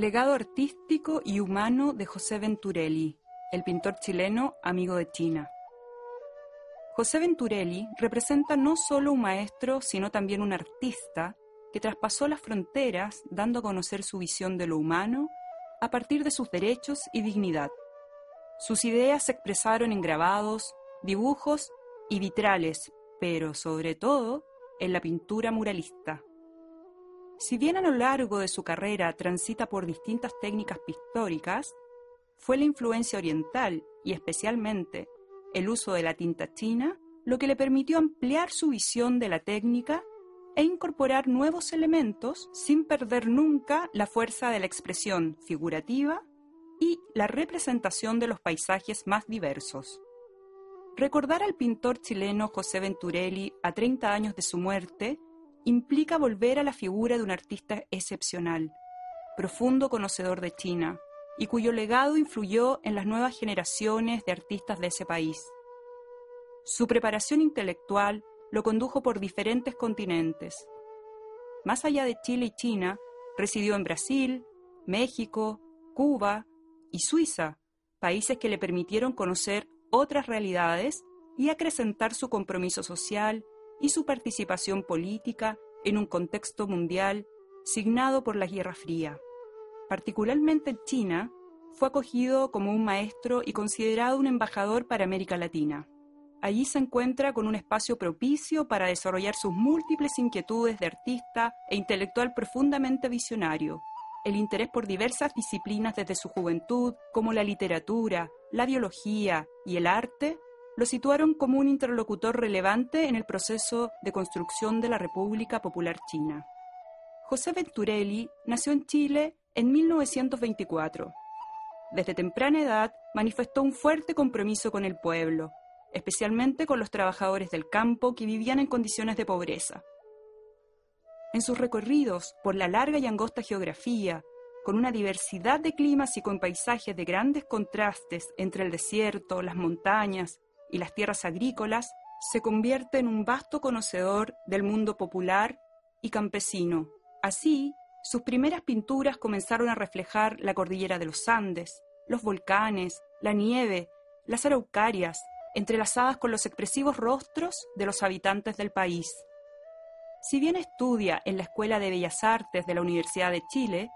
Legado artístico y humano de José Venturelli, el pintor chileno amigo de China. José Venturelli representa no solo un maestro, sino también un artista que traspasó las fronteras dando a conocer su visión de lo humano a partir de sus derechos y dignidad. Sus ideas se expresaron en grabados, dibujos y vitrales, pero sobre todo en la pintura muralista. Si bien a lo largo de su carrera transita por distintas técnicas pictóricas, fue la influencia oriental y especialmente el uso de la tinta china lo que le permitió ampliar su visión de la técnica e incorporar nuevos elementos sin perder nunca la fuerza de la expresión figurativa y la representación de los paisajes más diversos. Recordar al pintor chileno José Venturelli a 30 años de su muerte implica volver a la figura de un artista excepcional, profundo conocedor de China, y cuyo legado influyó en las nuevas generaciones de artistas de ese país. Su preparación intelectual lo condujo por diferentes continentes. Más allá de Chile y China, residió en Brasil, México, Cuba y Suiza, países que le permitieron conocer otras realidades y acrecentar su compromiso social y su participación política en un contexto mundial signado por la Guerra Fría. Particularmente en China, fue acogido como un maestro y considerado un embajador para América Latina. Allí se encuentra con un espacio propicio para desarrollar sus múltiples inquietudes de artista e intelectual profundamente visionario, el interés por diversas disciplinas desde su juventud, como la literatura, la biología y el arte, lo situaron como un interlocutor relevante en el proceso de construcción de la República Popular China. José Venturelli nació en Chile en 1924. Desde temprana edad manifestó un fuerte compromiso con el pueblo, especialmente con los trabajadores del campo que vivían en condiciones de pobreza. En sus recorridos por la larga y angosta geografía, con una diversidad de climas y con paisajes de grandes contrastes entre el desierto, las montañas y las tierras agrícolas, se convierte en un vasto conocedor del mundo popular y campesino. Así, sus primeras pinturas comenzaron a reflejar la cordillera de los Andes, los volcanes, la nieve, las araucarias, entrelazadas con los expresivos rostros de los habitantes del país. Si bien estudia en la Escuela de Bellas Artes de la Universidad de Chile,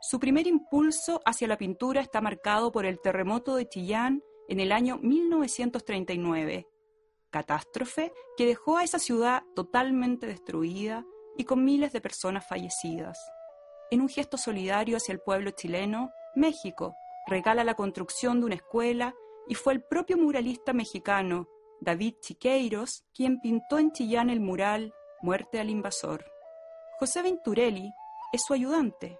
su primer impulso hacia la pintura está marcado por el terremoto de Chillán en el año 1939, catástrofe que dejó a esa ciudad totalmente destruida y con miles de personas fallecidas. En un gesto solidario hacia el pueblo chileno, México regala la construcción de una escuela y fue el propio muralista mexicano, David Chiqueiros, quien pintó en Chillán el mural Muerte al invasor. José Venturelli es su ayudante,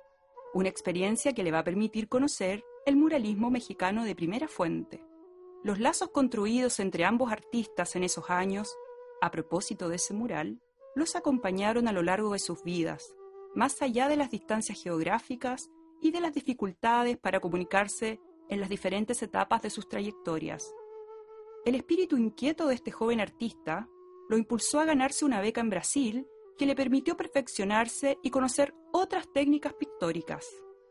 una experiencia que le va a permitir conocer el muralismo mexicano de primera fuente. Los lazos construidos entre ambos artistas en esos años, a propósito de ese mural, los acompañaron a lo largo de sus vidas, más allá de las distancias geográficas y de las dificultades para comunicarse en las diferentes etapas de sus trayectorias. El espíritu inquieto de este joven artista lo impulsó a ganarse una beca en Brasil que le permitió perfeccionarse y conocer otras técnicas pictóricas.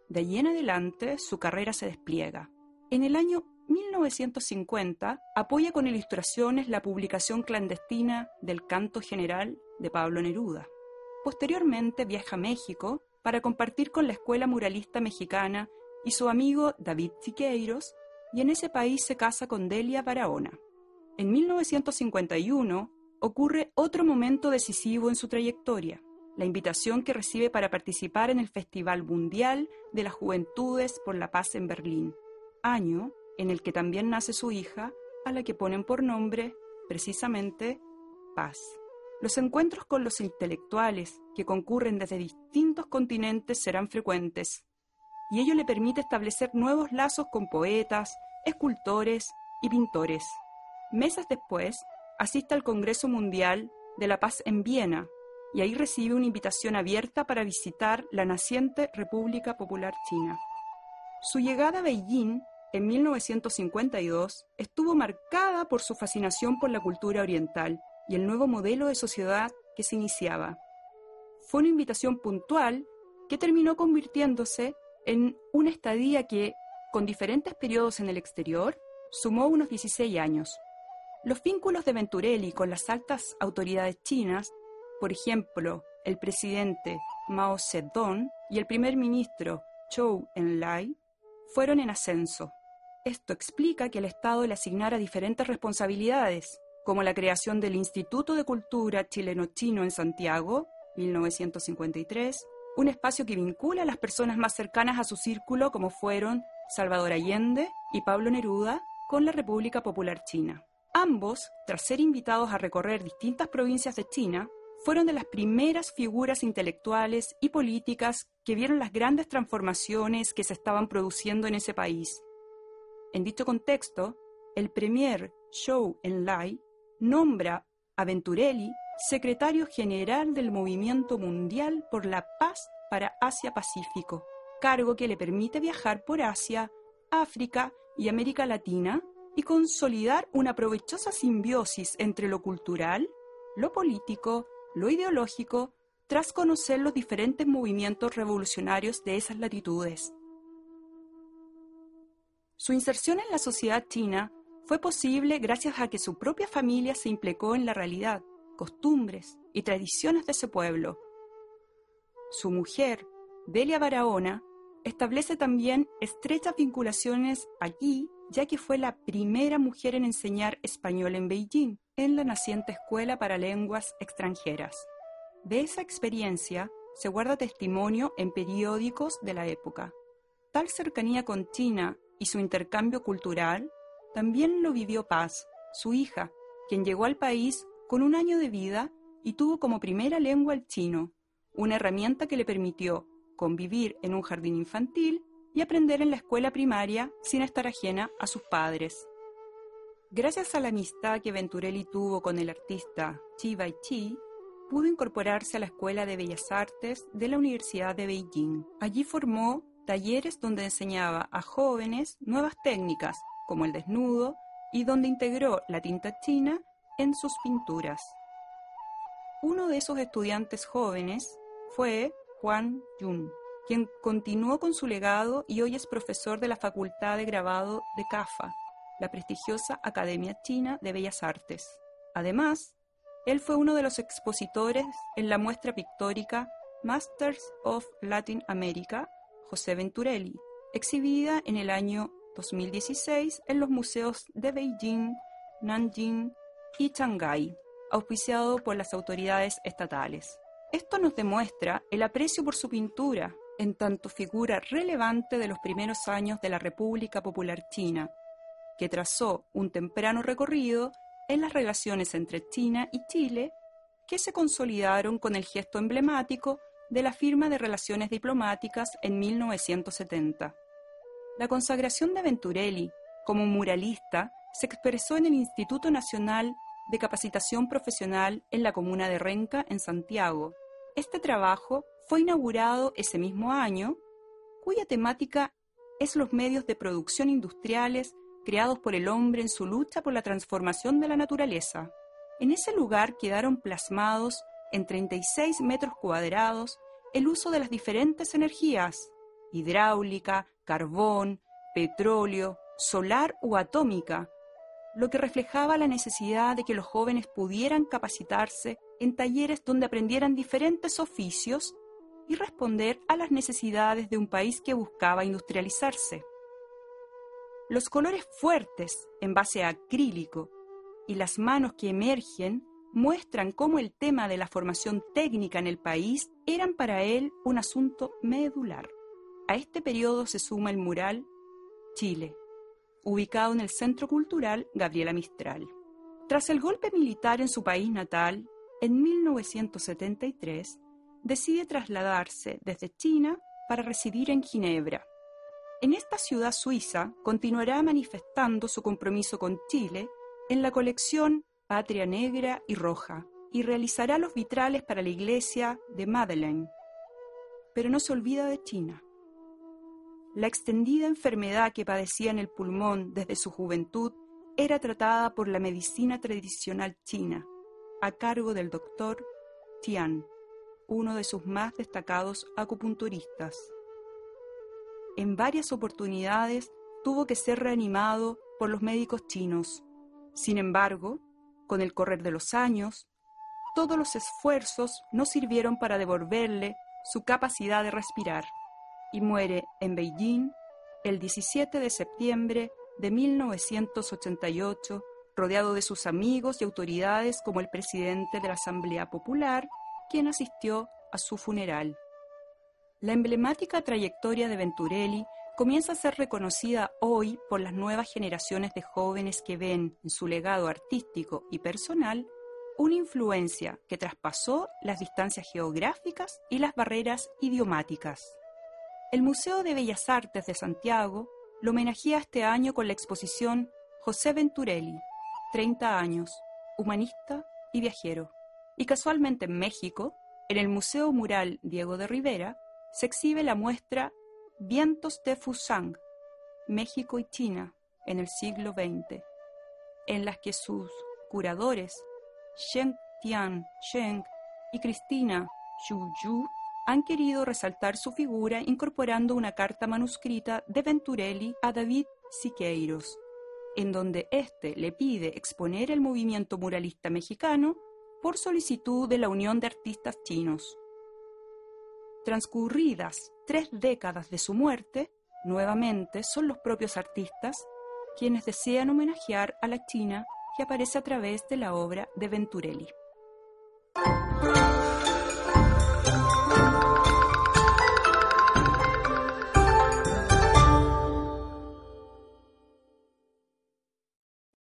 De allí en adelante su carrera se despliega. En el año 1950 apoya con ilustraciones la publicación clandestina del Canto General de Pablo Neruda. Posteriormente viaja a México para compartir con la Escuela Muralista Mexicana y su amigo David Siqueiros, y en ese país se casa con Delia Barahona. En 1951 ocurre otro momento decisivo en su trayectoria, la invitación que recibe para participar en el Festival Mundial de las Juventudes por la Paz en Berlín, año en el que también nace su hija, a la que ponen por nombre, precisamente, Paz. Los encuentros con los intelectuales que concurren desde distintos continentes serán frecuentes, y ello le permite establecer nuevos lazos con poetas, escultores y pintores. Meses después, asiste al Congreso Mundial de la Paz en Viena y ahí recibe una invitación abierta para visitar la naciente República Popular China. Su llegada a Beijing en 1952 estuvo marcada por su fascinación por la cultura oriental y el nuevo modelo de sociedad que se iniciaba. Fue una invitación puntual que terminó convirtiéndose en una estadía que, con diferentes periodos en el exterior, sumó unos 16 años. Los vínculos de Venturelli con las altas autoridades chinas, por ejemplo, el presidente Mao Zedong y el primer ministro Zhou Enlai, fueron en ascenso. Esto explica que el Estado le asignara diferentes responsabilidades, como la creación del Instituto de Cultura Chileno-Chino en Santiago, 1953, un espacio que vincula a las personas más cercanas a su círculo como fueron Salvador Allende y Pablo Neruda con la República Popular China. Ambos, tras ser invitados a recorrer distintas provincias de China, fueron de las primeras figuras intelectuales y políticas que vieron las grandes transformaciones que se estaban produciendo en ese país. En dicho contexto, el premier Zhou Enlai nombra a Venturelli secretario general del Movimiento Mundial por la Paz para Asia-Pacífico, cargo que le permite viajar por Asia, África y América Latina y consolidar una provechosa simbiosis entre lo cultural, lo político, lo ideológico, tras conocer los diferentes movimientos revolucionarios de esas latitudes. Su inserción en la sociedad china fue posible gracias a que su propia familia se implicó en la realidad, costumbres y tradiciones de ese pueblo. Su mujer, Delia Barahona, establece también estrechas vinculaciones allí, ya que fue la primera mujer en enseñar español en Beijing, en la naciente Escuela para Lenguas Extranjeras. De esa experiencia se guarda testimonio en periódicos de la época. Tal cercanía con China y su intercambio cultural también lo vivió Paz, su hija, quien llegó al país con un año de vida y tuvo como primera lengua el chino, una herramienta que le permitió convivir en un jardín infantil y aprender en la escuela primaria sin estar ajena a sus padres. Gracias a la amistad que Venturelli tuvo con el artista Chi Bai Chi, pudo incorporarse a la Escuela de Bellas Artes de la Universidad de Beijing. Allí formó talleres donde enseñaba a jóvenes nuevas técnicas, como el desnudo, y donde integró la tinta china en sus pinturas. Uno de esos estudiantes jóvenes fue Juan Yun, quien continuó con su legado y hoy es profesor de la Facultad de Grabado de CAFA, la prestigiosa Academia China de Bellas Artes. Además, él fue uno de los expositores en la muestra pictórica Masters of Latin America, José Venturelli, exhibida en el año 2016 en los museos de Beijing, Nanjing y Shanghái, auspiciado por las autoridades estatales. Esto nos demuestra el aprecio por su pintura, en tanto figura relevante de los primeros años de la República Popular China, que trazó un temprano recorrido en las relaciones entre China y Chile, que se consolidaron con el gesto emblemático de la firma de relaciones diplomáticas en 1970. La consagración de Venturelli como muralista se expresó en el Instituto Nacional de capacitación profesional en la comuna de Renca, en Santiago. Este trabajo fue inaugurado ese mismo año, cuya temática es los medios de producción industriales creados por el hombre en su lucha por la transformación de la naturaleza. En ese lugar quedaron plasmados en 36 metros cuadrados el uso de las diferentes energías, hidráulica, carbón, petróleo, solar o atómica, lo que reflejaba la necesidad de que los jóvenes pudieran capacitarse en talleres donde aprendieran diferentes oficios y responder a las necesidades de un país que buscaba industrializarse. Los colores fuertes en base a acrílico y las manos que emergen muestran cómo el tema de la formación técnica en el país eran para él un asunto medular. A este periodo se suma el mural Chile, ubicado en el Centro Cultural Gabriela Mistral. Tras el golpe militar en su país natal, en 1973, decide trasladarse desde China para residir en Ginebra. En esta ciudad suiza continuará manifestando su compromiso con Chile en la colección Patria Negra y Roja y realizará los vitrales para la iglesia de Madeleine. Pero no se olvida de China la extendida enfermedad que padecía en el pulmón desde su juventud era tratada por la medicina tradicional china, a cargo del doctor Tian, uno de sus más destacados acupunturistas. en varias oportunidades tuvo que ser reanimado por los médicos chinos. Sin embargo, con el correr de los años, todos los esfuerzos no sirvieron para devolverle su capacidad de respirar y muere en Beijing el 17 de septiembre de 1988, rodeado de sus amigos y autoridades como el presidente de la Asamblea Popular, quien asistió a su funeral. La emblemática trayectoria de Venturelli comienza a ser reconocida hoy por las nuevas generaciones de jóvenes que ven en su legado artístico y personal una influencia que traspasó las distancias geográficas y las barreras idiomáticas. El Museo de Bellas Artes de Santiago lo homenajea este año con la exposición José Venturelli, 30 años, humanista y viajero. Y casualmente en México, en el Museo Mural Diego de Rivera, se exhibe la muestra Vientos de Fusang, México y China en el siglo XX, en las que sus curadores, Sheng Tian Sheng y Cristina Yu, han querido resaltar su figura incorporando una carta manuscrita de Venturelli a David Siqueiros, en donde éste le pide exponer el movimiento muralista mexicano por solicitud de la Unión de Artistas Chinos. Transcurridas tres décadas de su muerte, nuevamente son los propios artistas quienes desean homenajear a la China que aparece a través de la obra de Venturelli.